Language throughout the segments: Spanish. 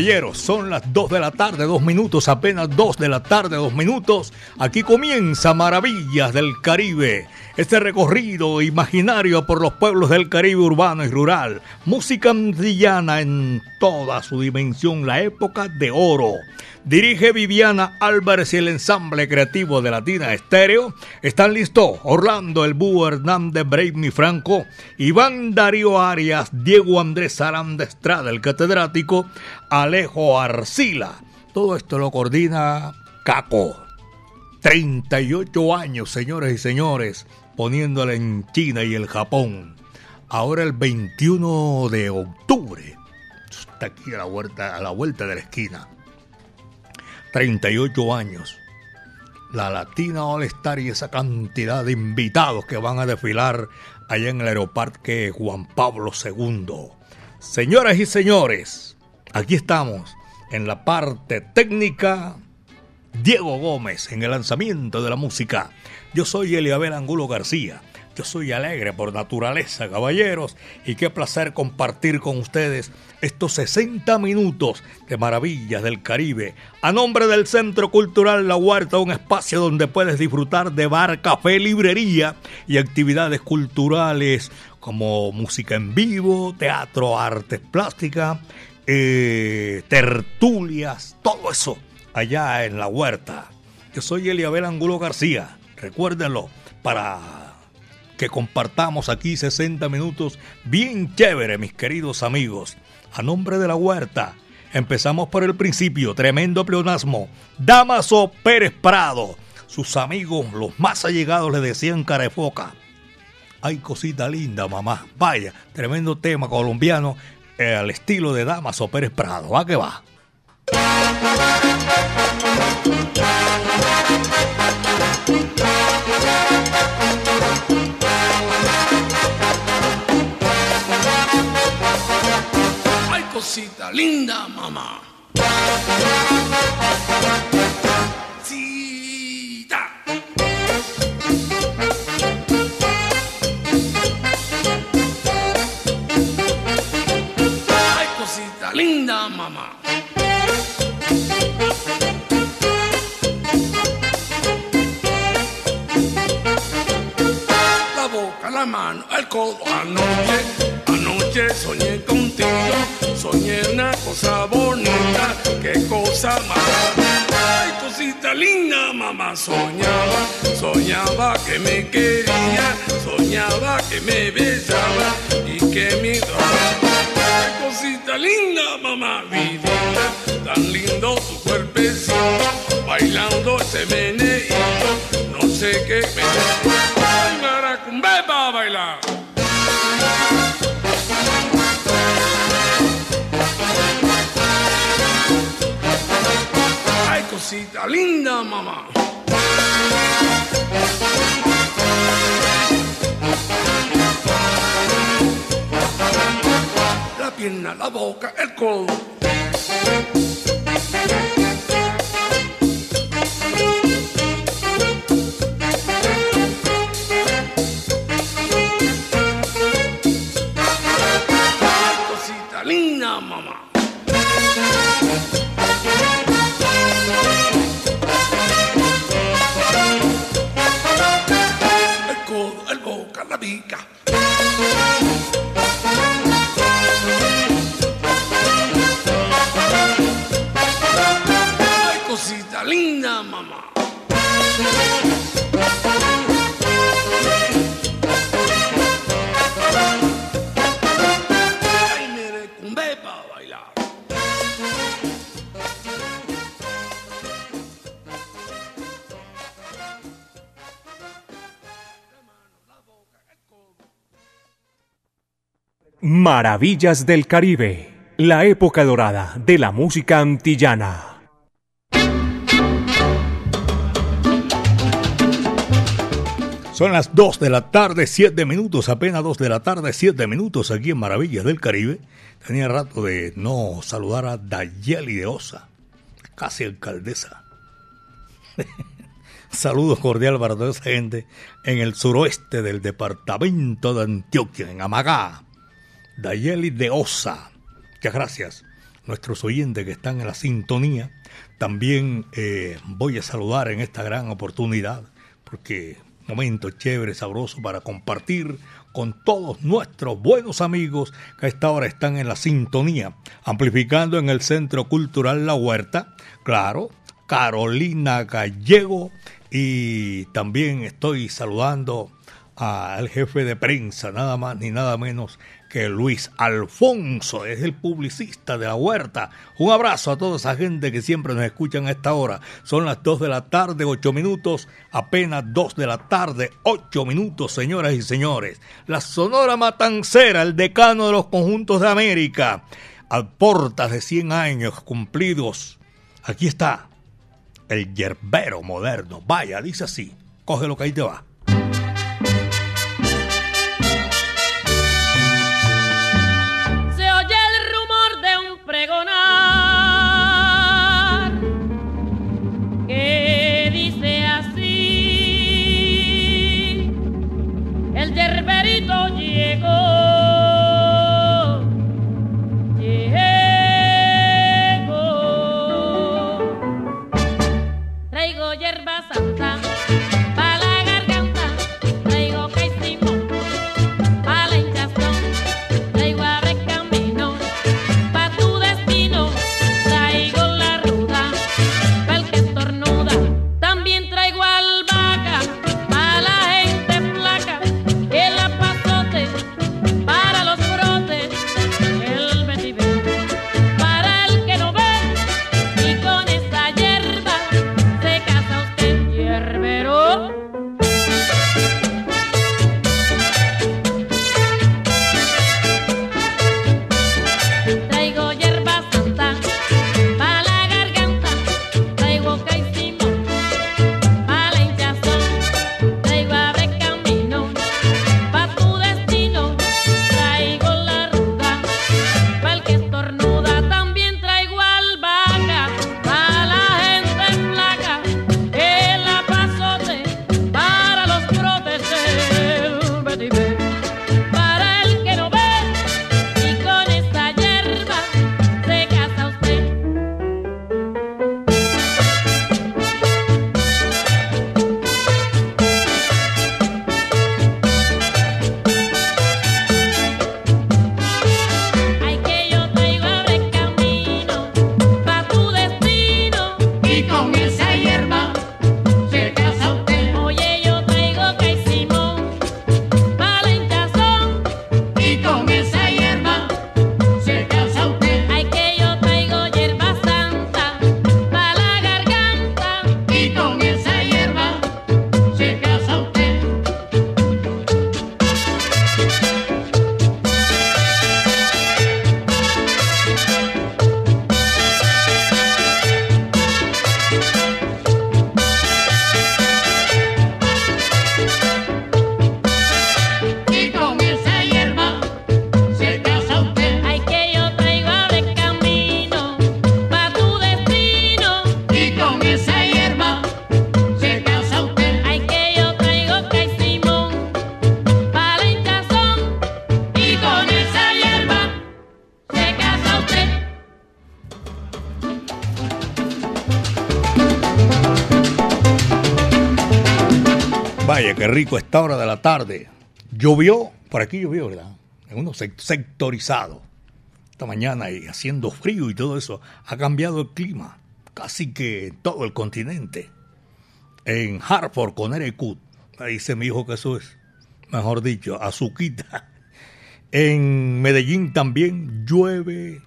Caballeros, son las 2 de la tarde, 2 minutos, apenas 2 de la tarde, 2 minutos. Aquí comienza Maravillas del Caribe, este recorrido imaginario por los pueblos del Caribe urbano y rural. Música antillana en toda su dimensión, la época de oro. Dirige Viviana Álvarez y el ensamble creativo de Latina Estéreo. Están listos Orlando El Búho Hernández Brave Franco, Iván Darío Arias, Diego Andrés Aranda Estrada, el catedrático, Alejo Arcila. Todo esto lo coordina Caco. 38 años, señores y señores, poniéndole en China y el Japón. Ahora el 21 de octubre. Está aquí a la vuelta, a la vuelta de la esquina 38 años. La Latina All Star y esa cantidad de invitados que van a desfilar allá en el Aeroparque Juan Pablo II. Señoras y señores, aquí estamos en la parte técnica. Diego Gómez en el lanzamiento de la música. Yo soy Eliabel Angulo García. Yo soy alegre por naturaleza, caballeros, y qué placer compartir con ustedes estos 60 minutos de maravillas del Caribe. A nombre del Centro Cultural La Huerta, un espacio donde puedes disfrutar de bar, café, librería y actividades culturales como música en vivo, teatro, artes plásticas, eh, tertulias, todo eso allá en La Huerta. Yo soy Eliabel Angulo García. Recuérdenlo para que compartamos aquí 60 minutos bien chévere, mis queridos amigos. A nombre de la huerta, empezamos por el principio, tremendo pleonasmo. Damaso Pérez Prado. Sus amigos, los más allegados, le decían carefoca. Ay, cosita linda, mamá. Vaya, tremendo tema colombiano eh, al estilo de Damaso Pérez Prado. Va que va. Cosita linda, mamá. Ay, linda, mamá. El codo, anoche, anoche soñé contigo. Soñé una cosa bonita, qué cosa más. Ay, cosita linda, mamá, soñaba, soñaba que me quería, soñaba que me besaba y que me daba. Cosita linda, mamá, vida, tan lindo tu cuerpecito, bailando ese meneíto, no sé qué me... Ay, bailar. cosita linda, mamá. La pierna, la boca, el codo. Maravillas del Caribe, la época dorada de la música antillana. Son las 2 de la tarde, 7 minutos, apenas 2 de la tarde, 7 minutos aquí en Maravillas del Caribe. Tenía rato de no saludar a Dayeli de Osa, casi alcaldesa. Saludos cordial para toda esa gente en el suroeste del departamento de Antioquia, en Amagá. Dayeli de Osa. Muchas gracias. Nuestros oyentes que están en la sintonía. También eh, voy a saludar en esta gran oportunidad, porque momento chévere, sabroso para compartir con todos nuestros buenos amigos que a esta hora están en la sintonía, amplificando en el Centro Cultural La Huerta, claro, Carolina Gallego y también estoy saludando al jefe de prensa, nada más ni nada menos que Luis Alfonso, es el publicista de la huerta. Un abrazo a toda esa gente que siempre nos escuchan a esta hora. Son las 2 de la tarde, 8 minutos, apenas 2 de la tarde, 8 minutos, señoras y señores. La Sonora Matancera, el decano de los conjuntos de América, al portas de 100 años cumplidos. Aquí está, el yerbero moderno. Vaya, dice así, coge lo que ahí te va. Qué rico esta hora de la tarde. Llovió, por aquí llovió, ¿verdad? En uno sectorizado. Esta mañana y haciendo frío y todo eso, ha cambiado el clima, casi que todo el continente. En Hartford, Connecticut, dice mi hijo que eso es, mejor dicho, azuquita. En Medellín también llueve,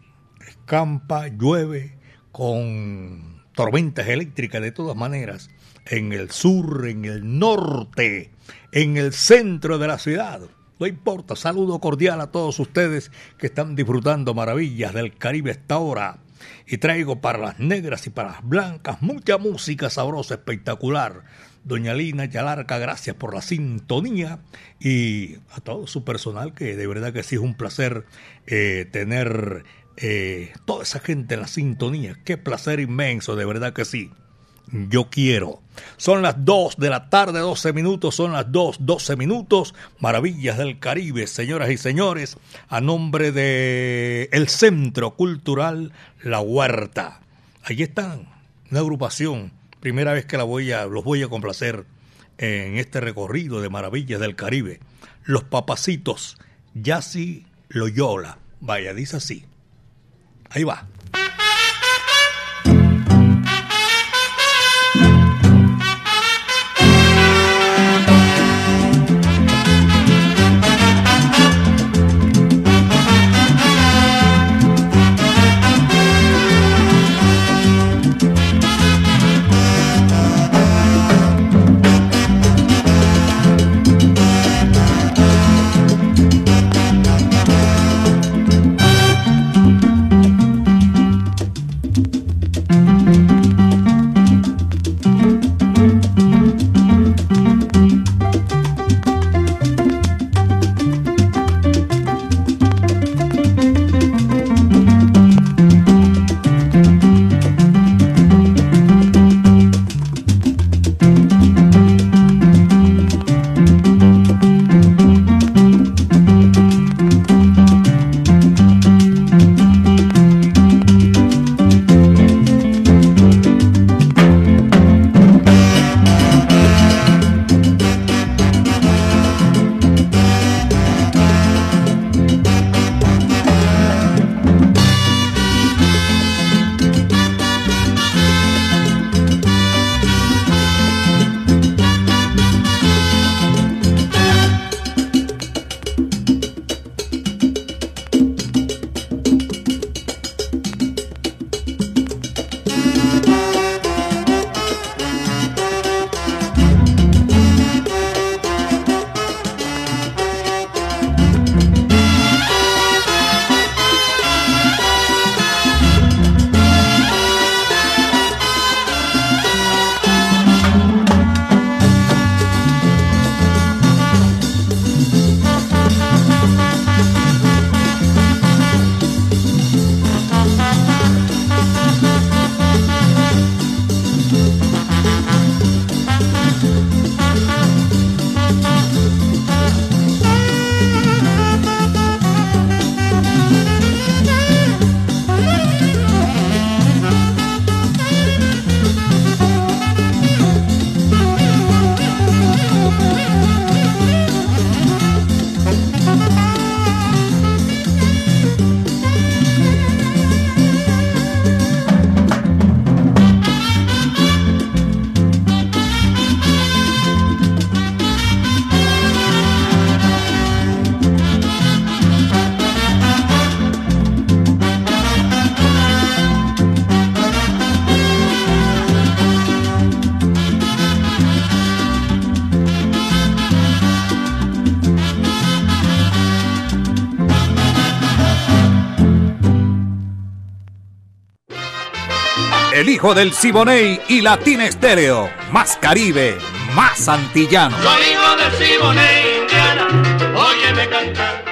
escampa, llueve, con tormentas eléctricas de todas maneras en el sur, en el norte, en el centro de la ciudad. No importa, saludo cordial a todos ustedes que están disfrutando maravillas del Caribe esta hora. Y traigo para las negras y para las blancas mucha música sabrosa, espectacular. Doña Lina Yalarca, gracias por la sintonía y a todo su personal, que de verdad que sí es un placer eh, tener eh, toda esa gente en la sintonía. Qué placer inmenso, de verdad que sí yo quiero. Son las 2 de la tarde, 12 minutos, son las 2, 12 minutos. Maravillas del Caribe, señoras y señores, a nombre de el Centro Cultural La Huerta. Allí están, una agrupación, primera vez que la voy a, los voy a complacer en este recorrido de Maravillas del Caribe. Los Papacitos, Yassi Loyola. Vaya, dice así. Ahí va. El hijo del Siboney y Latina Estéreo. Más Caribe, más antillano. Soy hijo del Siboney, Indiana, óyeme cantar.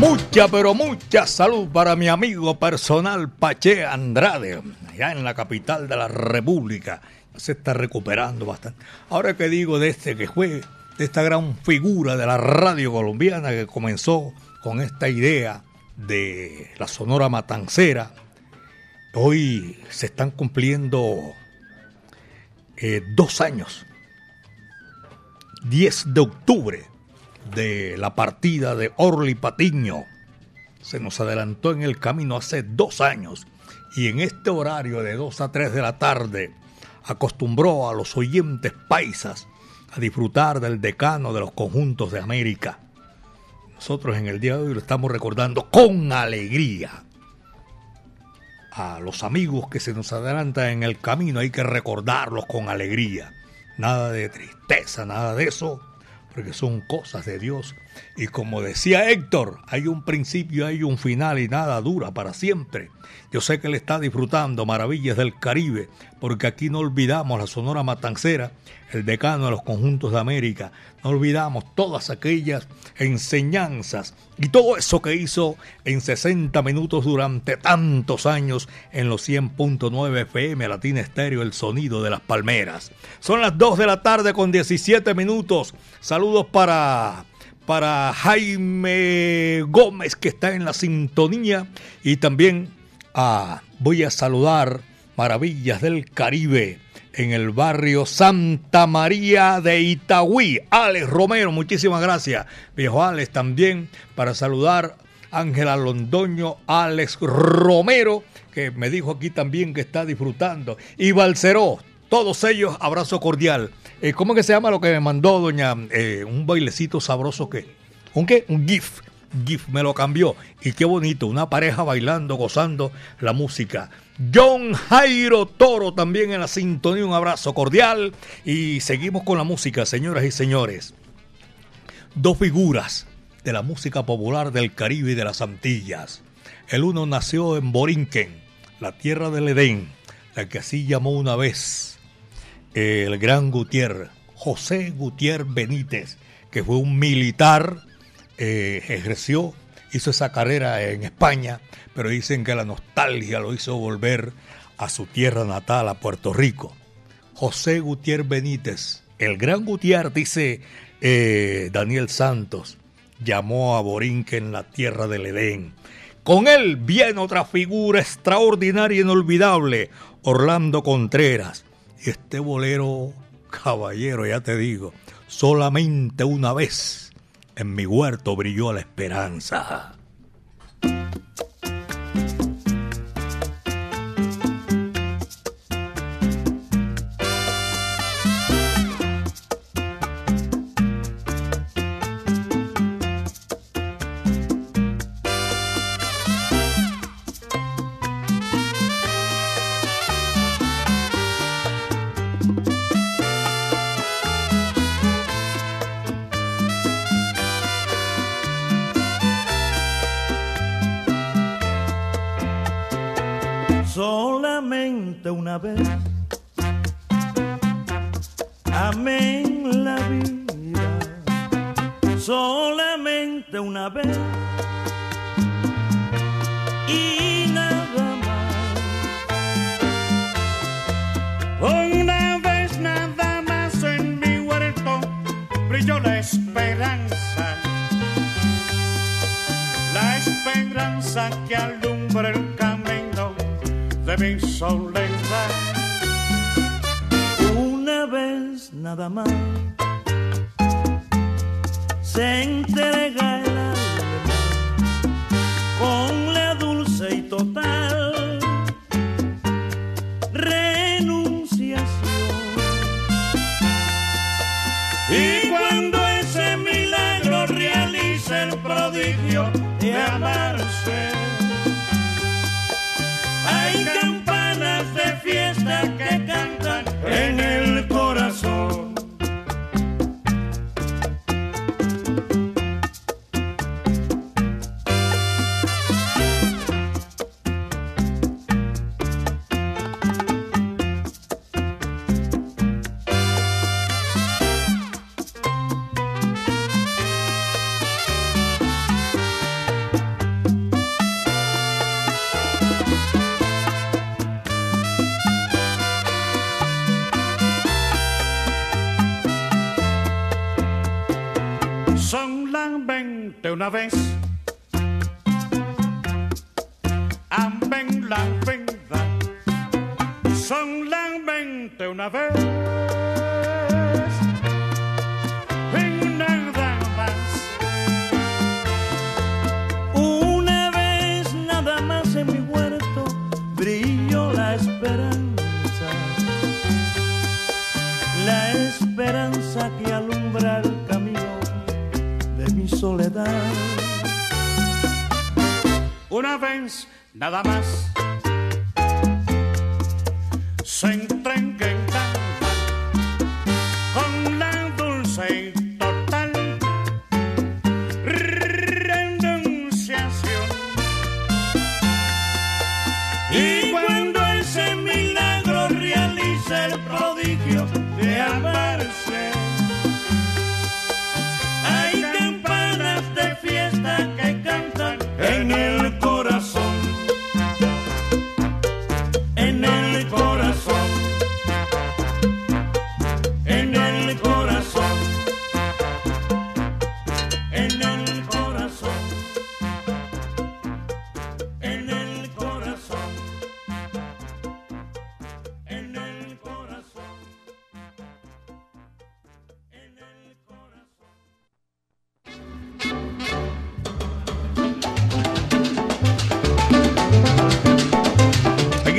Mucha, pero mucha salud para mi amigo personal Pache Andrade, allá en la capital de la República. Se está recuperando bastante. Ahora que digo de este que fue, de esta gran figura de la radio colombiana que comenzó con esta idea de la Sonora Matancera. Hoy se están cumpliendo eh, dos años, 10 de octubre, de la partida de Orly Patiño. Se nos adelantó en el camino hace dos años y en este horario de 2 a 3 de la tarde acostumbró a los oyentes paisas a disfrutar del decano de los conjuntos de América nosotros en el día de hoy lo estamos recordando con alegría. a los amigos que se nos adelantan en el camino, hay que recordarlos con alegría. Nada de tristeza, nada de eso, porque son cosas de Dios. Y como decía Héctor, hay un principio, hay un final y nada dura para siempre. Yo sé que él está disfrutando maravillas del Caribe, porque aquí no olvidamos la Sonora Matancera, el decano de los conjuntos de América, no olvidamos todas aquellas enseñanzas y todo eso que hizo en 60 minutos durante tantos años en los 100.9 FM Latina Estéreo, el sonido de las palmeras. Son las 2 de la tarde con 17 minutos. Saludos para para Jaime Gómez que está en la sintonía y también Ah, voy a saludar Maravillas del Caribe en el barrio Santa María de Itagüí. Alex Romero, muchísimas gracias. Viejo Alex también para saludar Ángela Londoño, Alex Romero, que me dijo aquí también que está disfrutando. Y Balceró, todos ellos, abrazo cordial. Eh, ¿Cómo que se llama lo que me mandó doña? Eh, un bailecito sabroso que... ¿Un qué? Un GIF GIF me lo cambió. Y qué bonito, una pareja bailando, gozando la música. John Jairo Toro también en la sintonía, un abrazo cordial. Y seguimos con la música, señoras y señores. Dos figuras de la música popular del Caribe y de las Antillas. El uno nació en Borinquen, la tierra del Edén, la que así llamó una vez el gran Gutiérrez, José Gutiérrez Benítez, que fue un militar eh, ejerció, hizo esa carrera en España, pero dicen que la nostalgia lo hizo volver a su tierra natal, a Puerto Rico. José Gutiérrez Benítez, el gran Gutiérrez, dice eh, Daniel Santos, llamó a Borinque en la tierra del Edén. Con él viene otra figura extraordinaria e inolvidable, Orlando Contreras. Y este bolero, caballero, ya te digo, solamente una vez en mi huerto brilló la esperanza.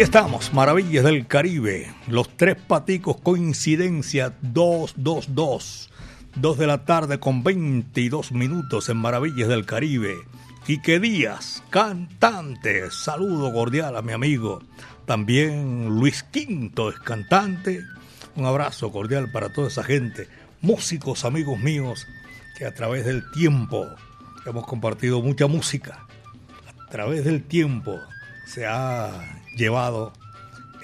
Estamos, Maravillas del Caribe. Los tres paticos, coincidencia 222. 2 de la tarde con 22 minutos en Maravillas del Caribe. Quique Díaz, cantante. Saludo cordial a mi amigo. También Luis Quinto es cantante. Un abrazo cordial para toda esa gente. Músicos, amigos míos, que a través del tiempo hemos compartido mucha música. A través del tiempo se ha llevado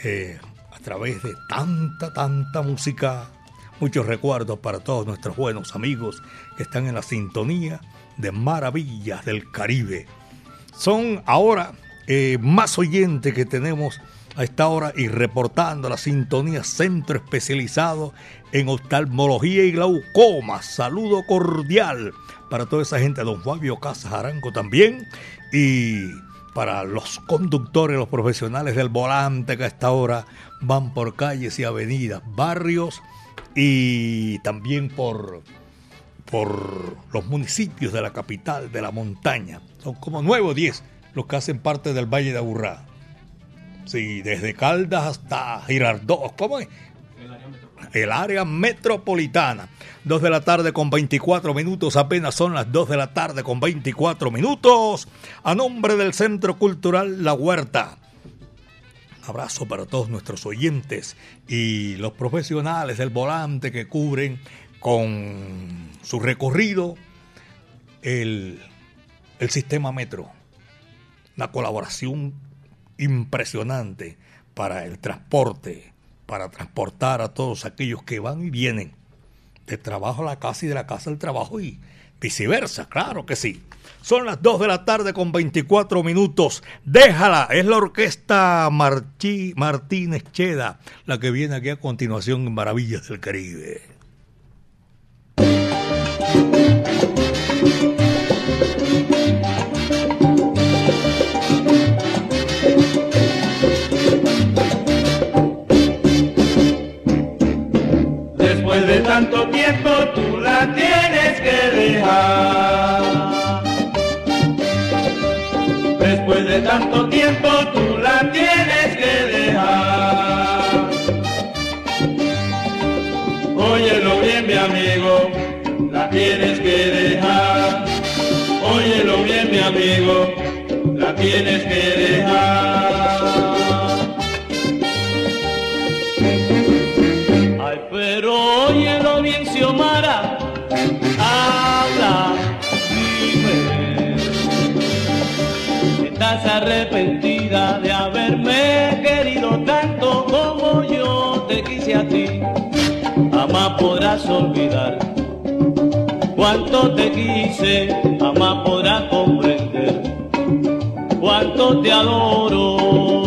eh, a través de tanta, tanta música, muchos recuerdos para todos nuestros buenos amigos que están en la sintonía de Maravillas del Caribe. Son ahora eh, más oyentes que tenemos a esta hora y reportando la sintonía Centro Especializado en Oftalmología y Glaucoma. Saludo cordial para toda esa gente, don Fabio Casas también. Y para los conductores, los profesionales del volante que a esta hora van por calles y avenidas, barrios y también por, por los municipios de la capital, de la montaña. Son como nueve o diez los que hacen parte del Valle de Aburrá. Sí, desde Caldas hasta Girardot, ¿cómo es? El área metropolitana. 2 de la tarde con 24 minutos, apenas son las 2 de la tarde con 24 minutos. A nombre del Centro Cultural La Huerta. Abrazo para todos nuestros oyentes y los profesionales del volante que cubren con su recorrido el, el sistema metro. Una colaboración impresionante para el transporte para transportar a todos aquellos que van y vienen de trabajo a la casa y de la casa al trabajo y viceversa, claro que sí. Son las 2 de la tarde con 24 minutos. Déjala, es la orquesta Martí, Martínez Cheda, la que viene aquí a continuación en Maravillas del Caribe. Después de tanto tiempo tú la tienes que dejar. Óyelo bien mi amigo, la tienes que dejar. Óyelo bien mi amigo, la tienes que dejar. Estás arrepentida de haberme querido tanto como yo te quise a ti. Jamás podrás olvidar cuánto te quise, jamás podrás comprender cuánto te adoro.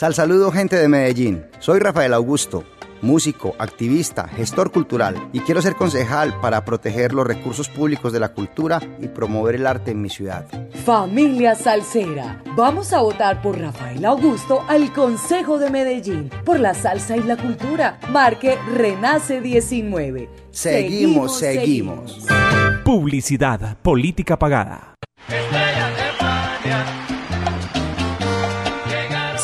Sal saludo gente de Medellín. Soy Rafael Augusto, músico, activista, gestor cultural y quiero ser concejal para proteger los recursos públicos de la cultura y promover el arte en mi ciudad. Familia Salsera, vamos a votar por Rafael Augusto al Consejo de Medellín por la salsa y la cultura. Marque Renace 19. Seguimos, seguimos. Publicidad, política pagada.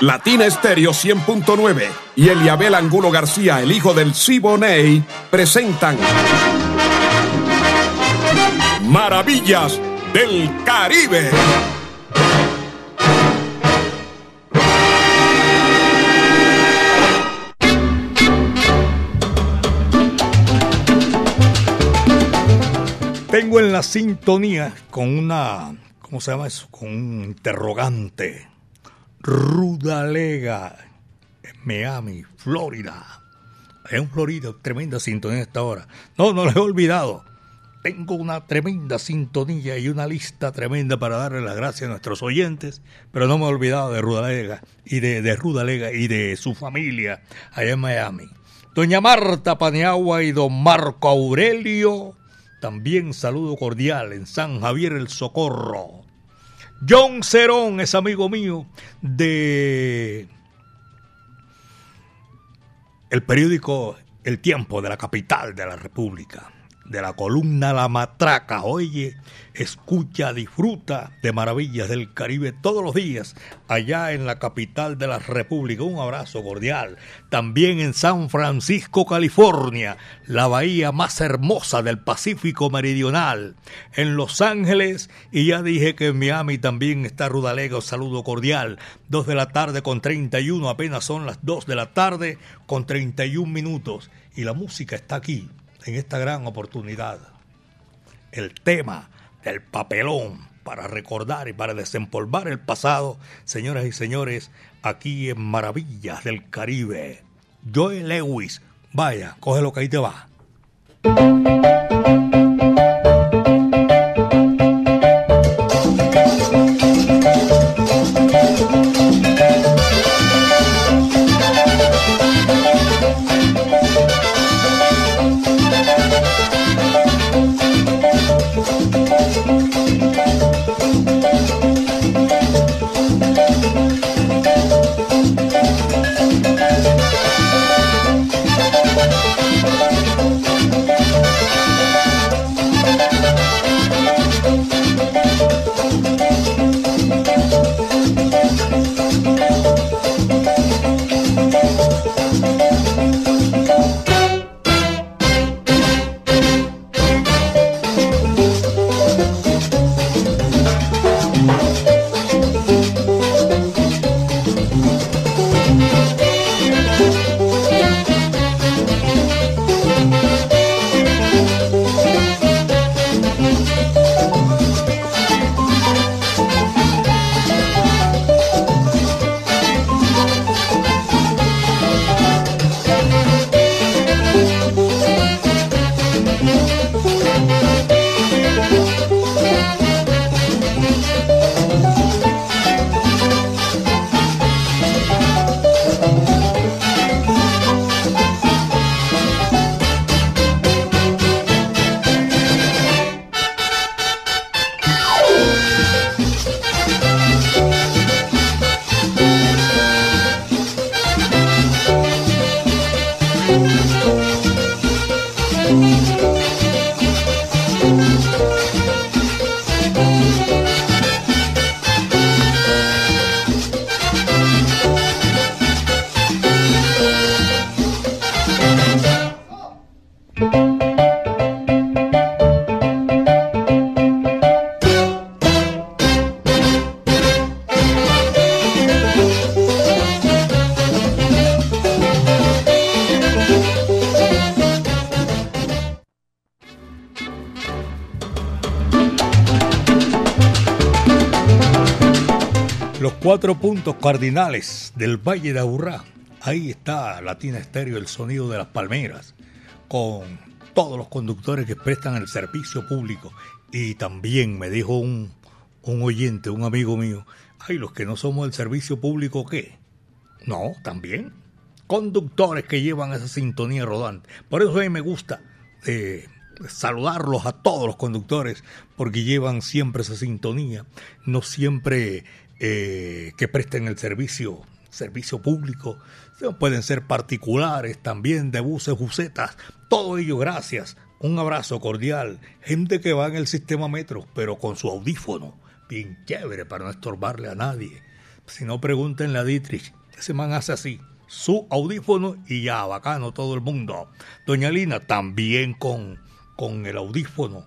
Latina Estéreo 100.9 y Eliabel Angulo García, el hijo del Siboney, presentan Maravillas del Caribe. Tengo en la sintonía con una, ¿cómo se llama eso? Con un interrogante. Rudalega, en Miami, Florida. Es un Florida, tremenda sintonía esta hora. No, no lo he olvidado. Tengo una tremenda sintonía y una lista tremenda para darle las gracias a nuestros oyentes, pero no me he olvidado de Rudalega y de, de Rudalega y de su familia allá en Miami. Doña Marta Paniagua y don Marco Aurelio, también saludo cordial en San Javier el Socorro. John Cerón es amigo mío de el periódico El Tiempo de la capital de la República, de la columna La Matraca. Oye, escucha, disfruta de maravillas del Caribe todos los días allá en la capital de la República. Un abrazo cordial. También en San Francisco, California, la bahía más hermosa del Pacífico Meridional. En Los Ángeles, y ya dije que en Miami también está Rudalega. Saludo cordial. Dos de la tarde con 31, apenas son las dos de la tarde con 31 minutos. Y la música está aquí, en esta gran oportunidad. El tema del papelón para recordar y para desempolvar el pasado, señoras y señores, aquí en Maravillas del Caribe. Joe Lewis, vaya, coge lo que ahí te va. Cardinales del Valle de Aburrá. Ahí está Latina Estéreo, el sonido de las palmeras, con todos los conductores que prestan el servicio público. Y también me dijo un, un oyente, un amigo mío, ay, los que no somos del servicio público, ¿qué? No, también. Conductores que llevan esa sintonía rodante. Por eso a mí me gusta eh, saludarlos a todos los conductores, porque llevan siempre esa sintonía. No siempre eh, que presten el servicio, servicio público, pueden ser particulares también, de buses, busetas, todo ello gracias. Un abrazo cordial, gente que va en el sistema metro, pero con su audífono, bien chévere para no estorbarle a nadie. Si no, pregúntenle a Dietrich, ese man hace así, su audífono y ya, bacano todo el mundo. Doña Lina también con, con el audífono.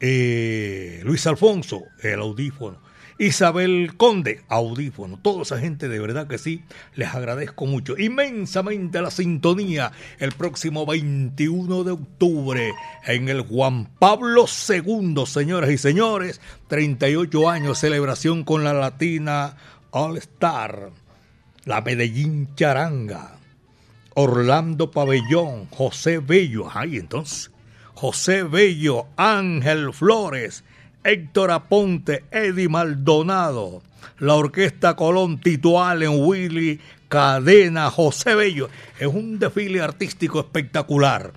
Eh, Luis Alfonso, el audífono. Isabel Conde, audífono, toda esa gente de verdad que sí, les agradezco mucho, inmensamente la sintonía el próximo 21 de octubre en el Juan Pablo II, señoras y señores, 38 años celebración con la Latina All Star, la Medellín Charanga, Orlando Pabellón, José Bello, ay entonces, José Bello, Ángel Flores, Héctor Aponte, Eddie Maldonado, la Orquesta Colón, Tito Allen, Willy Cadena, José Bello. Es un desfile artístico espectacular.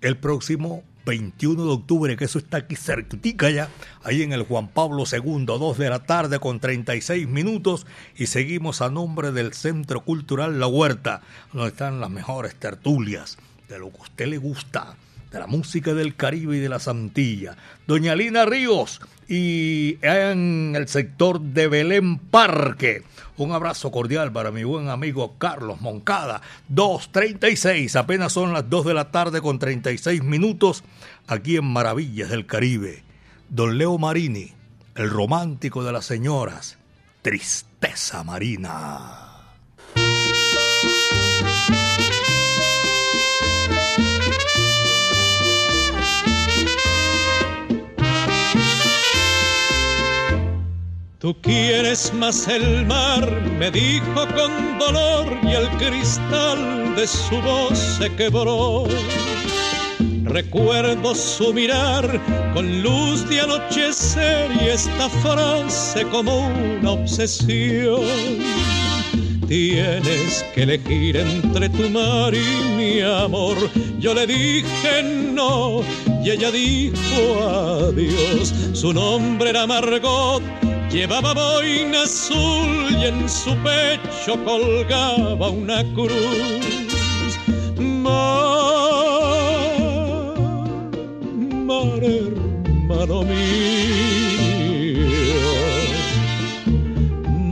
El próximo 21 de octubre, que eso está aquí cerquitica ya, ahí en el Juan Pablo II, 2 de la tarde con 36 minutos, y seguimos a nombre del Centro Cultural La Huerta, donde están las mejores tertulias de lo que a usted le gusta de la música del Caribe y de la Santilla. Doña Lina Ríos y en el sector de Belén Parque. Un abrazo cordial para mi buen amigo Carlos Moncada. 2.36, apenas son las 2 de la tarde con 36 minutos aquí en Maravillas del Caribe. Don Leo Marini, el romántico de las señoras. Tristeza Marina. Tú quieres más el mar, me dijo con dolor y el cristal de su voz se quebró. Recuerdo su mirar con luz de anochecer y esta frase como una obsesión. Tienes que elegir entre tu mar y mi amor. Yo le dije no y ella dijo adiós. Su nombre era Margot Llevaba boina azul y en su pecho colgaba una cruz. Mar, mar hermano mío,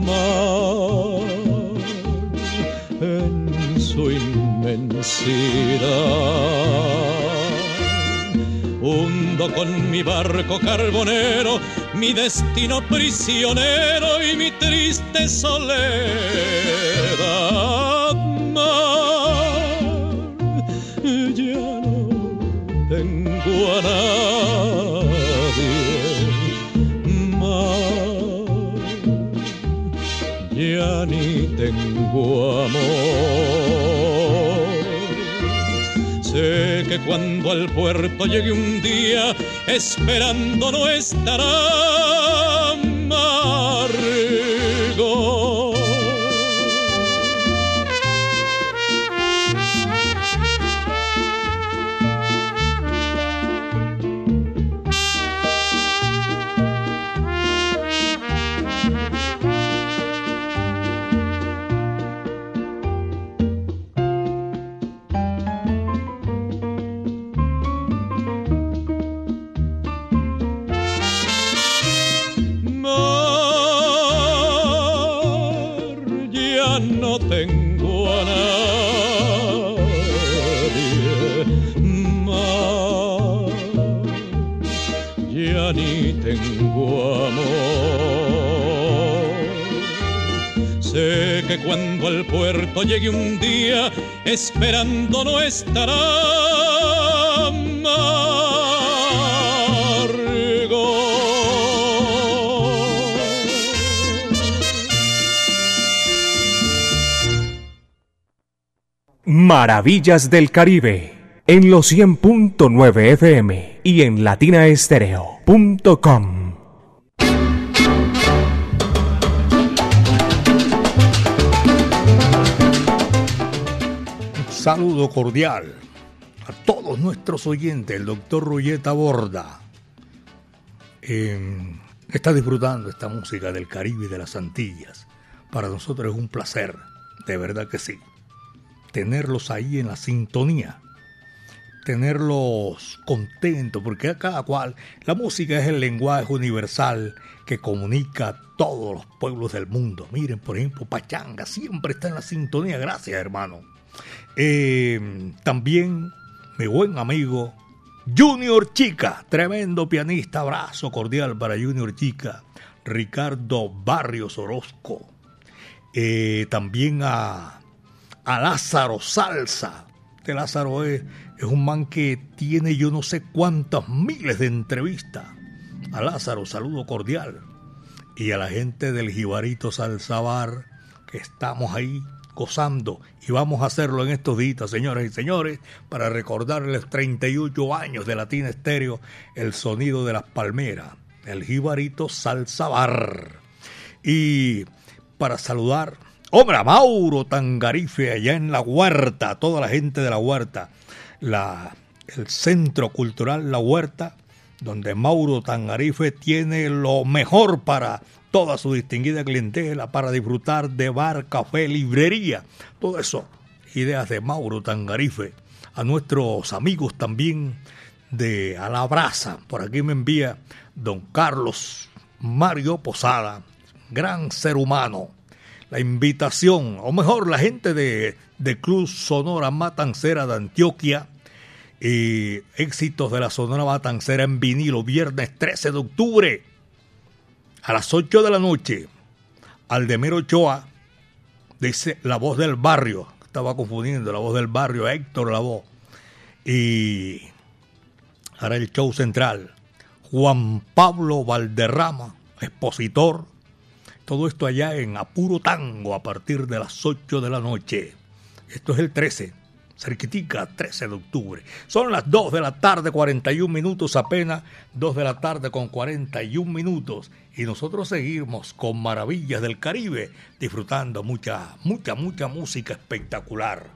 mar en su inmensidad hundo con mi barco carbonero, mi destino prisionero y mi triste soledad. Mar, ya no tengo a nadie. Mar, ya ni tengo amor. Sé que cuando al puerto llegue un día, esperando no estará que cuando al puerto llegue un día, esperando no estará. Maravillas del Caribe en los 100.9 FM y en latinaestereo.com. saludo cordial a todos nuestros oyentes. El doctor Rulleta Borda eh, está disfrutando esta música del Caribe y de las Antillas. Para nosotros es un placer, de verdad que sí tenerlos ahí en la sintonía, tenerlos contentos, porque a cada cual, la música es el lenguaje universal que comunica a todos los pueblos del mundo. Miren, por ejemplo, Pachanga siempre está en la sintonía, gracias hermano. Eh, también mi buen amigo Junior Chica, tremendo pianista, abrazo cordial para Junior Chica, Ricardo Barrios Orozco, eh, también a Lázaro Salsa. Este Lázaro es, es un man que tiene yo no sé cuántas miles de entrevistas. A Lázaro, saludo cordial. Y a la gente del Jibarito Salsa Bar, que estamos ahí y vamos a hacerlo en estos días, señoras y señores, para recordarles 38 años de Latina Estéreo, el sonido de las palmeras, el Jibarito Salsa Bar. Y para saludar Obra Mauro Tangarife, allá en la huerta, toda la gente de la huerta, la, el Centro Cultural La Huerta, donde Mauro Tangarife tiene lo mejor para toda su distinguida clientela, para disfrutar de bar, café, librería, todo eso, ideas de Mauro Tangarife. A nuestros amigos también de Alabraza, por aquí me envía don Carlos Mario Posada, gran ser humano. La invitación, o mejor, la gente de, de Club Sonora Matancera de Antioquia, y éxitos de la Sonora Matancera en vinilo, viernes 13 de octubre, a las 8 de la noche, Aldemiro Ochoa, dice La Voz del Barrio, estaba confundiendo, La Voz del Barrio, Héctor La Voz, y ahora el show central, Juan Pablo Valderrama, expositor, todo esto allá en Apuro Tango a partir de las 8 de la noche. Esto es el 13, cerquitica, 13 de octubre. Son las 2 de la tarde, 41 minutos apenas, 2 de la tarde con 41 minutos. Y nosotros seguimos con Maravillas del Caribe, disfrutando mucha, mucha, mucha música espectacular.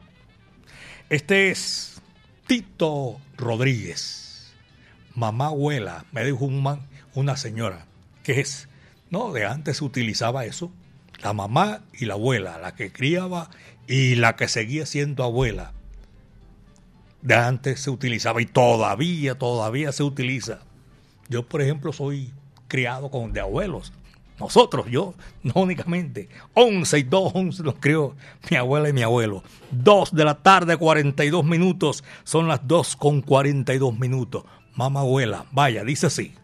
Este es Tito Rodríguez. Mamá abuela, me dijo un man, una señora, que es no, de antes se utilizaba eso. La mamá y la abuela, la que criaba y la que seguía siendo abuela. De antes se utilizaba y todavía, todavía se utiliza. Yo, por ejemplo, soy criado con de abuelos. Nosotros, yo, no únicamente. 11 y 2, 11 los crió mi abuela y mi abuelo. 2 de la tarde, 42 minutos. Son las 2 con 42 minutos. Mamá abuela, vaya, dice así.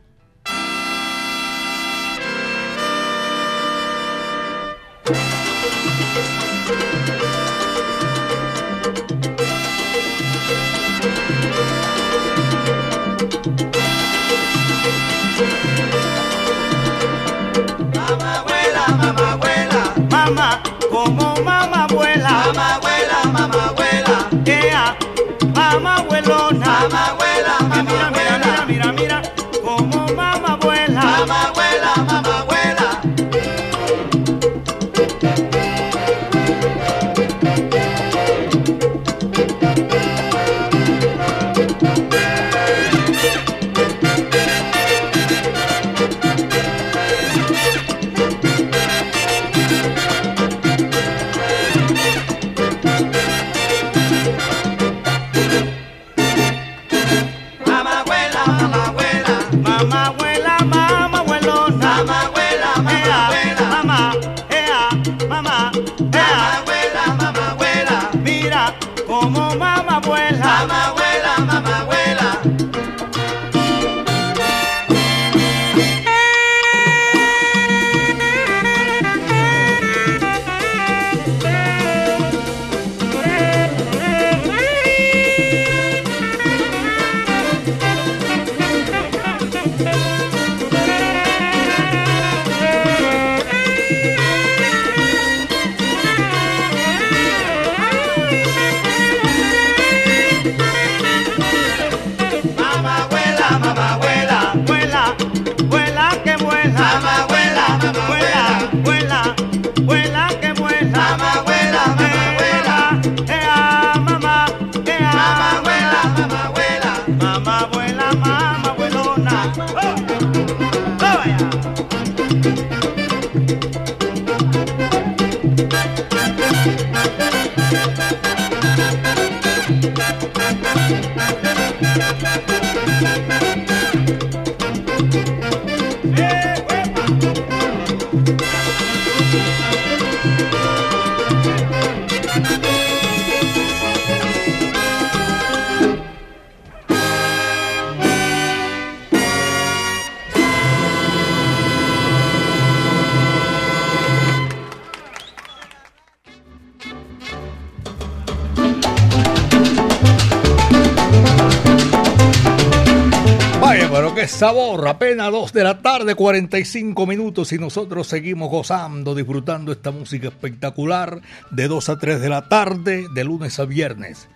Sabor. Apenas 2 de la tarde, 45 minutos y nosotros seguimos gozando, disfrutando esta música espectacular de 2 a 3 de la tarde, de lunes a viernes.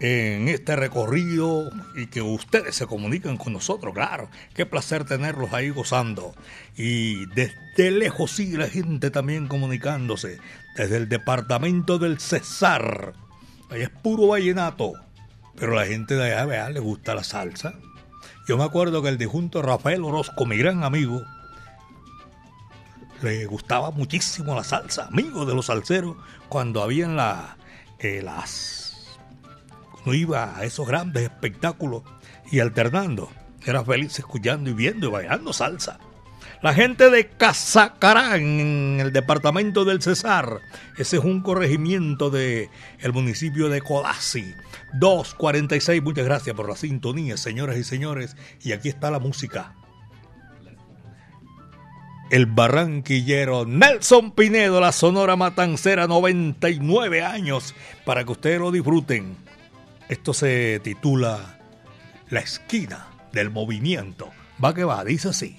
En este recorrido y que ustedes se comunican con nosotros, claro. Qué placer tenerlos ahí gozando. Y desde lejos sigue la gente también comunicándose. Desde el departamento del Cesar. Ahí es puro vallenato. Pero la gente de allá, vea, le gusta la salsa. Yo me acuerdo que el difunto Rafael Orozco, mi gran amigo, le gustaba muchísimo la salsa, amigo de los salseros, cuando habían la, eh, las... Uno iba a esos grandes espectáculos y alternando. Era feliz escuchando y viendo y bailando salsa. La gente de Casacarán, en el departamento del Cesar. Ese es un corregimiento del el municipio de Codazzi. 246, muchas gracias por la sintonía, señoras y señores. Y aquí está la música. El barranquillero Nelson Pinedo, la Sonora Matancera, 99 años, para que ustedes lo disfruten. Esto se titula La esquina del movimiento. Va que va, dice así.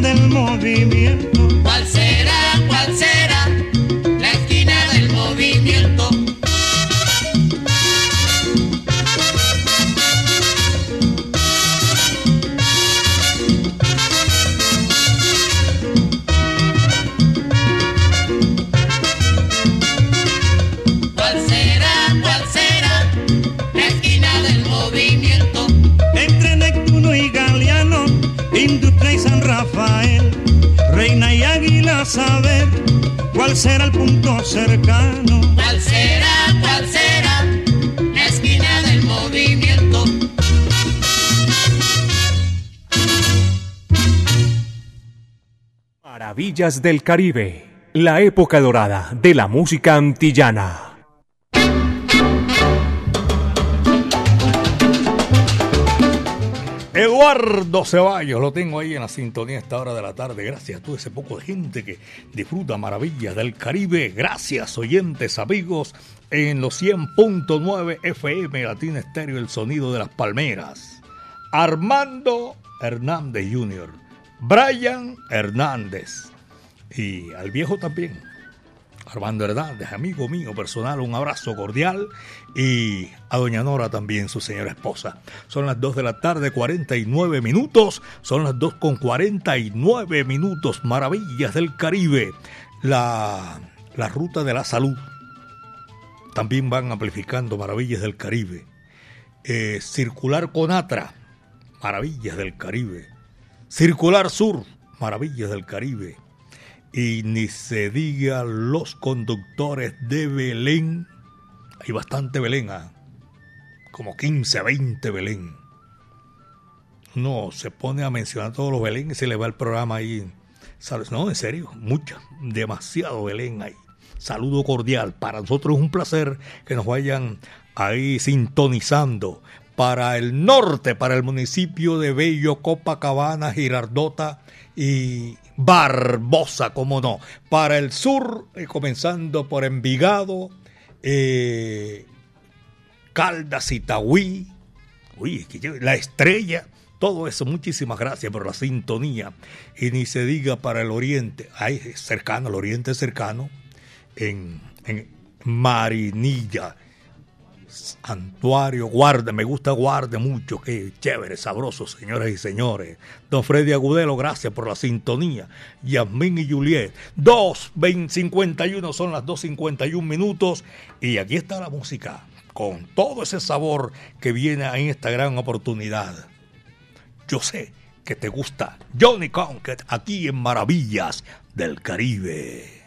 Del movimiento. Saber cuál será el punto cercano. ¿Cuál será, cuál será la esquina del movimiento? Maravillas del Caribe, la época dorada de la música antillana. Eduardo Ceballos, lo tengo ahí en la sintonía a esta hora de la tarde. Gracias a todo ese poco de gente que disfruta maravillas del Caribe. Gracias, oyentes, amigos, en los 100.9 FM Latina Estéreo, el sonido de las palmeras. Armando Hernández Jr., Brian Hernández y al viejo también. Armando Hernández, amigo mío personal, un abrazo cordial. Y a Doña Nora también, su señora esposa. Son las 2 de la tarde, 49 minutos. Son las 2 con 49 minutos. Maravillas del Caribe. La, la ruta de la salud. También van amplificando Maravillas del Caribe. Eh, circular Conatra. Maravillas del Caribe. Circular Sur. Maravillas del Caribe y ni se diga los conductores de Belén. Hay bastante Belén, ¿ah? como 15, 20 Belén. No, se pone a mencionar todos los Belén y se le va el programa ahí. No, en serio, mucha, demasiado Belén ahí. Saludo cordial. Para nosotros es un placer que nos vayan ahí sintonizando. Para el norte, para el municipio de Bello, Copacabana, Girardota y Barbosa, como no. Para el sur, eh, comenzando por Envigado, eh, Caldas, Itagüí, uy, la estrella, todo eso. Muchísimas gracias por la sintonía. Y ni se diga para el oriente, ahí cercano, el oriente cercano, en Marinilla Santuario, guarde, me gusta guarde mucho, qué chévere, sabroso, señoras y señores. Don Freddy Agudelo, gracias por la sintonía. Yasmín y Juliet, 2.51 son las 2.51 minutos y aquí está la música, con todo ese sabor que viene en esta gran oportunidad. Yo sé que te gusta Johnny Conquet aquí en Maravillas del Caribe.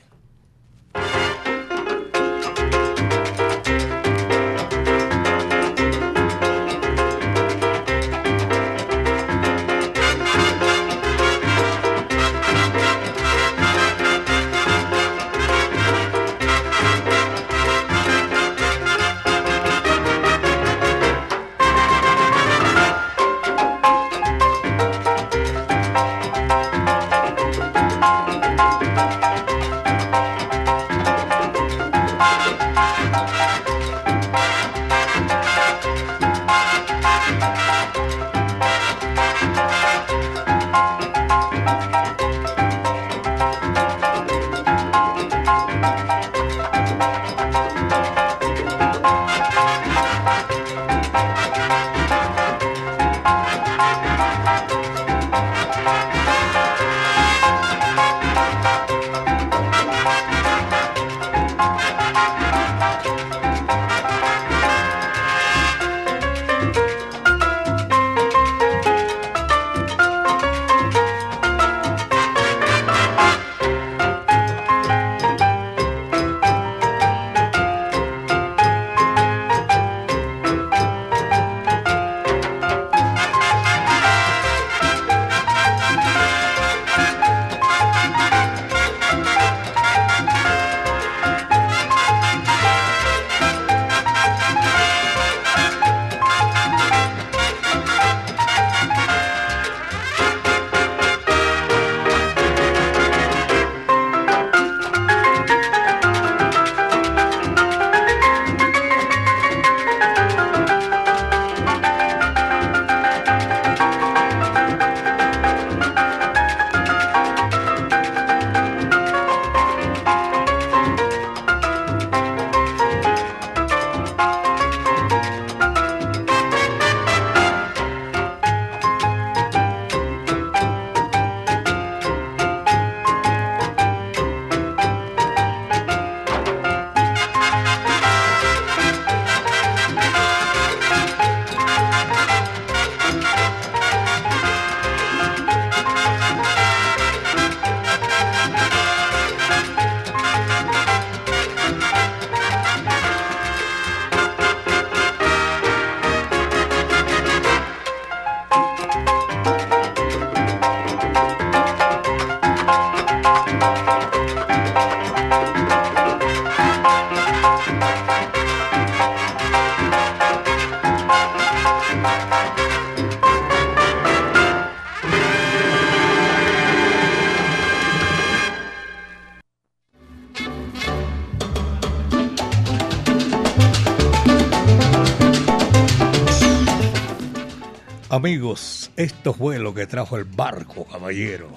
Amigos, esto fue lo que trajo el barco, caballero.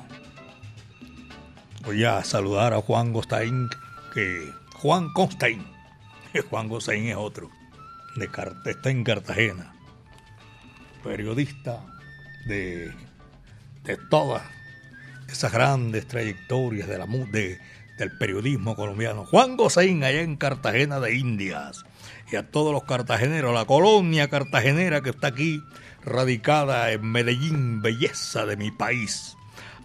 Voy a saludar a Juan Gostain, que Juan Constein, Juan Constein es otro, de, está en Cartagena, periodista de, de todas esas grandes trayectorias de la, de, del periodismo colombiano. Juan Gosaín, allá en Cartagena de Indias. Y a todos los cartageneros, la colonia cartagenera que está aquí, radicada en Medellín, belleza de mi país.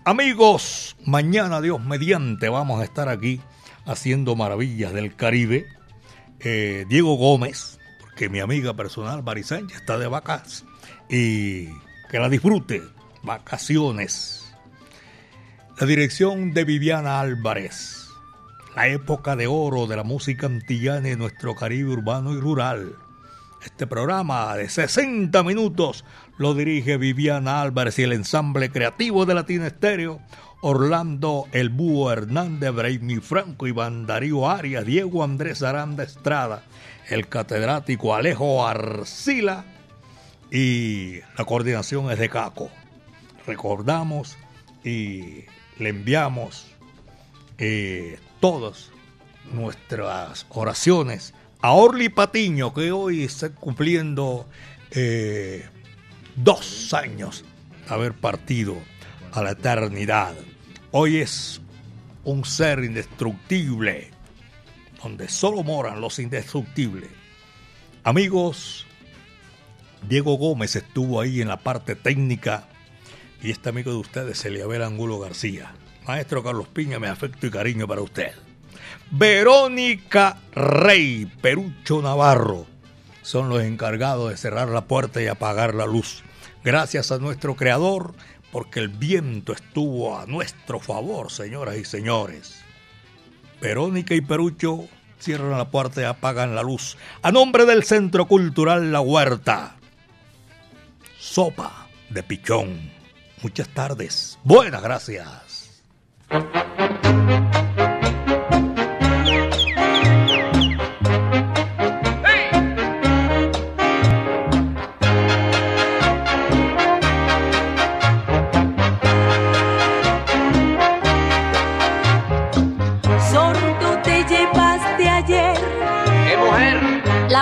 Amigos, mañana Dios mediante vamos a estar aquí haciendo maravillas del Caribe. Eh, Diego Gómez, porque mi amiga personal Mari Sánchez está de vacas y que la disfrute. Vacaciones. La dirección de Viviana Álvarez la época de oro de la música antillana en nuestro Caribe urbano y rural. Este programa de 60 minutos lo dirige Viviana Álvarez y el ensamble creativo de Latina Estéreo, Orlando El Búho Hernández, Braimi Franco, Iván Darío Arias, Diego Andrés Aranda Estrada, el catedrático Alejo Arcila y la coordinación es de Caco. Recordamos y le enviamos eh, todas nuestras oraciones a Orly Patiño, que hoy está cumpliendo eh, dos años de haber partido a la eternidad. Hoy es un ser indestructible, donde solo moran los indestructibles. Amigos, Diego Gómez estuvo ahí en la parte técnica y este amigo de ustedes, Eliabel Angulo García. Maestro Carlos Piña, me afecto y cariño para usted. Verónica Rey, Perucho Navarro, son los encargados de cerrar la puerta y apagar la luz. Gracias a nuestro creador, porque el viento estuvo a nuestro favor, señoras y señores. Verónica y Perucho cierran la puerta y apagan la luz. A nombre del Centro Cultural La Huerta. Sopa de pichón. Muchas tardes. Buenas gracias.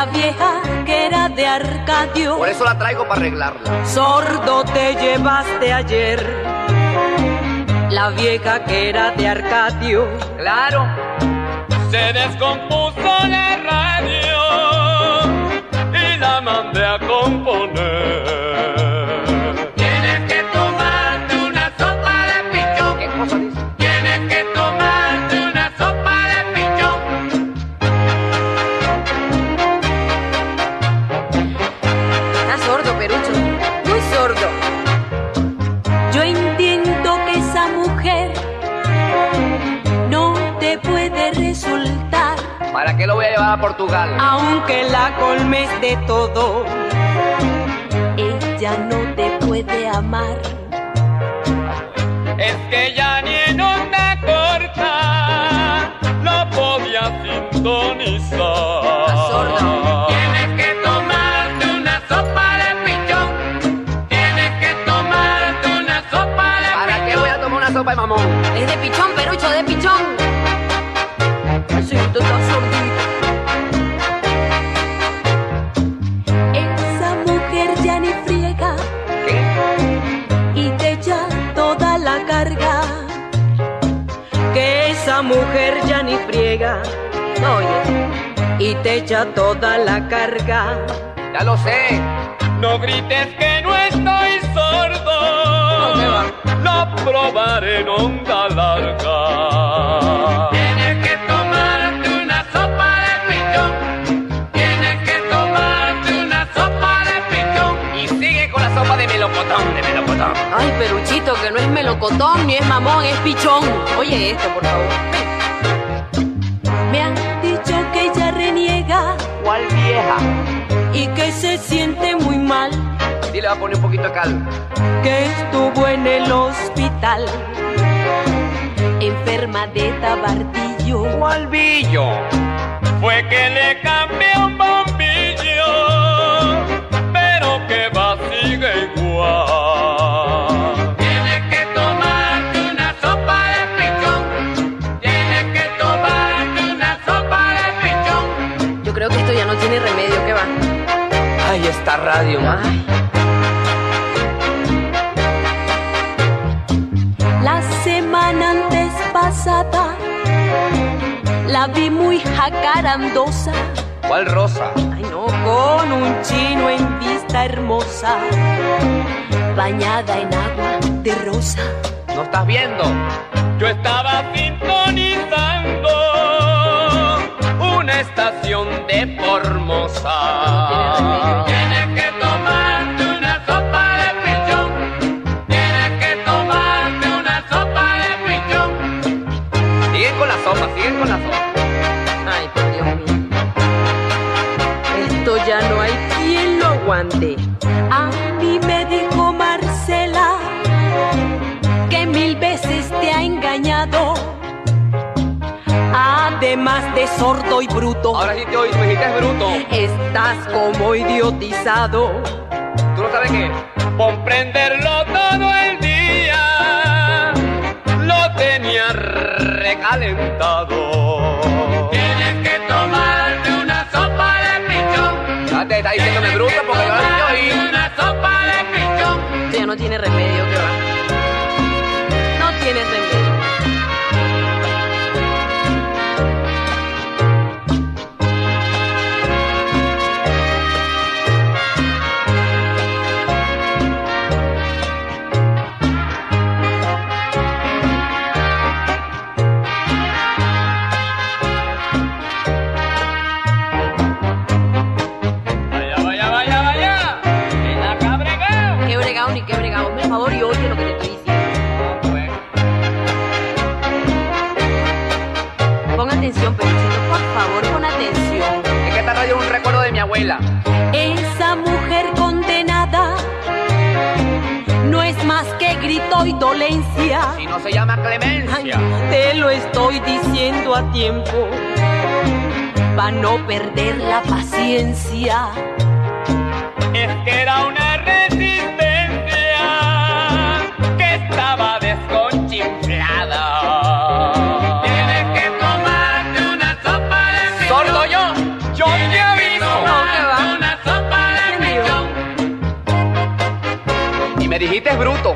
La vieja que era de Arcadio. Por eso la traigo para arreglarla. Sordo te llevaste ayer la vieja que era de Arcadio. Claro. Se descompuso la radio y la mandé a componer. A Portugal? Aunque la colmes de todo, ella no te puede amar. Es que ya ni en onda corta la podía sintonizar. Tienes que tomarte una sopa de pichón. Tienes que tomarte una sopa de ¿Para pichón. qué voy a tomar una sopa de mamón? Es de pichón, perucho, de mujer ya ni friega. Oye. Y te echa toda la carga. Ya lo sé. No grites que no estoy sordo. Lo probaré en onda larga. Tienes que tomarte una sopa de pichón. Tienes que tomarte una sopa de pichón. Y sigue con la sopa de melocotón, de melocotón. Ay, peruchito, que no es melocotón ni es mamón, es pichón. Oye esto, por favor. Me han dicho que ella reniega. ¿Cuál vieja? Y que se siente muy mal. Dile, va a poner un poquito de cal. Que estuvo en el hospital. Enferma de tabardillo. ¿Cuál billo? Fue que le cambié un radio. La semana antes pasada la vi muy jacarandosa. ¿Cuál rosa? Ay no, con un chino en vista hermosa, bañada en agua de rosa. ¿No estás viendo? Yo estaba sintonizando una estación de Formosa. Siguen con la sopa. Ay, por Dios mío. Esto ya no hay quien lo aguante. A mí me dijo Marcela que mil veces te ha engañado. Además de sordo y bruto. Ahora sí te oí, me dijiste bruto. Estás como idiotizado. ¿Tú no sabes qué? Comprenderlo todo el día. Recalentado. Tienes que tomarte una sopa de pichón. Ya te está diciéndome bruto porque yo oí. Una sopa de pichón. Esto ya no tiene remedio, ¿qué va? Si no se llama clemencia. Te lo estoy diciendo a tiempo, para no perder la paciencia. Es que era una resistencia que estaba desconchinflada. Tienes que tomarte una sopa de pichón. ¡Sordo yo! ¡Yo te aviso! Una sopa de pichón. Y me dijiste bruto.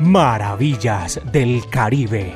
Maravillas del Caribe.